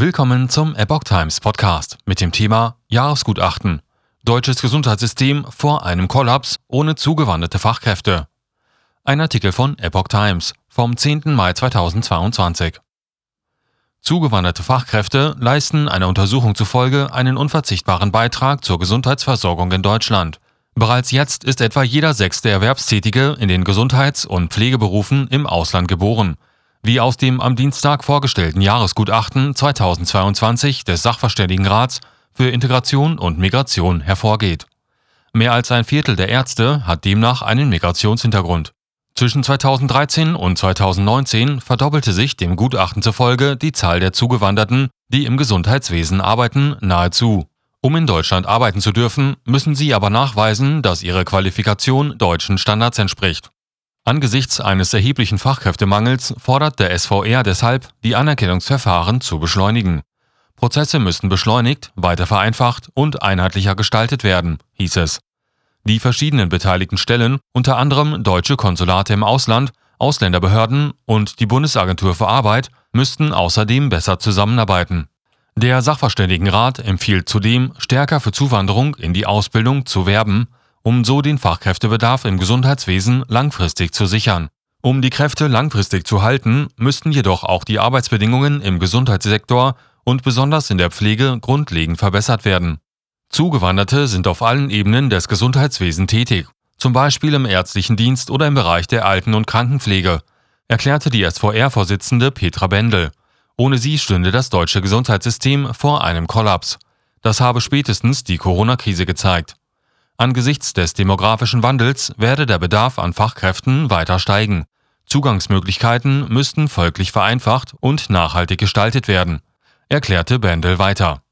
Willkommen zum Epoch Times Podcast mit dem Thema Jahresgutachten. Deutsches Gesundheitssystem vor einem Kollaps ohne zugewanderte Fachkräfte. Ein Artikel von Epoch Times vom 10. Mai 2022. Zugewanderte Fachkräfte leisten einer Untersuchung zufolge einen unverzichtbaren Beitrag zur Gesundheitsversorgung in Deutschland. Bereits jetzt ist etwa jeder sechste Erwerbstätige in den Gesundheits- und Pflegeberufen im Ausland geboren wie aus dem am Dienstag vorgestellten Jahresgutachten 2022 des Sachverständigenrats für Integration und Migration hervorgeht. Mehr als ein Viertel der Ärzte hat demnach einen Migrationshintergrund. Zwischen 2013 und 2019 verdoppelte sich dem Gutachten zufolge die Zahl der Zugewanderten, die im Gesundheitswesen arbeiten, nahezu. Um in Deutschland arbeiten zu dürfen, müssen sie aber nachweisen, dass ihre Qualifikation deutschen Standards entspricht. Angesichts eines erheblichen Fachkräftemangels fordert der SVR deshalb, die Anerkennungsverfahren zu beschleunigen. Prozesse müssten beschleunigt, weiter vereinfacht und einheitlicher gestaltet werden, hieß es. Die verschiedenen beteiligten Stellen, unter anderem deutsche Konsulate im Ausland, Ausländerbehörden und die Bundesagentur für Arbeit, müssten außerdem besser zusammenarbeiten. Der Sachverständigenrat empfiehlt zudem, stärker für Zuwanderung in die Ausbildung zu werben um so den Fachkräftebedarf im Gesundheitswesen langfristig zu sichern. Um die Kräfte langfristig zu halten, müssten jedoch auch die Arbeitsbedingungen im Gesundheitssektor und besonders in der Pflege grundlegend verbessert werden. Zugewanderte sind auf allen Ebenen des Gesundheitswesens tätig, zum Beispiel im ärztlichen Dienst oder im Bereich der Alten- und Krankenpflege, erklärte die SVR-Vorsitzende Petra Bendel. Ohne sie stünde das deutsche Gesundheitssystem vor einem Kollaps. Das habe spätestens die Corona-Krise gezeigt. Angesichts des demografischen Wandels werde der Bedarf an Fachkräften weiter steigen. Zugangsmöglichkeiten müssten folglich vereinfacht und nachhaltig gestaltet werden, erklärte Bendel weiter.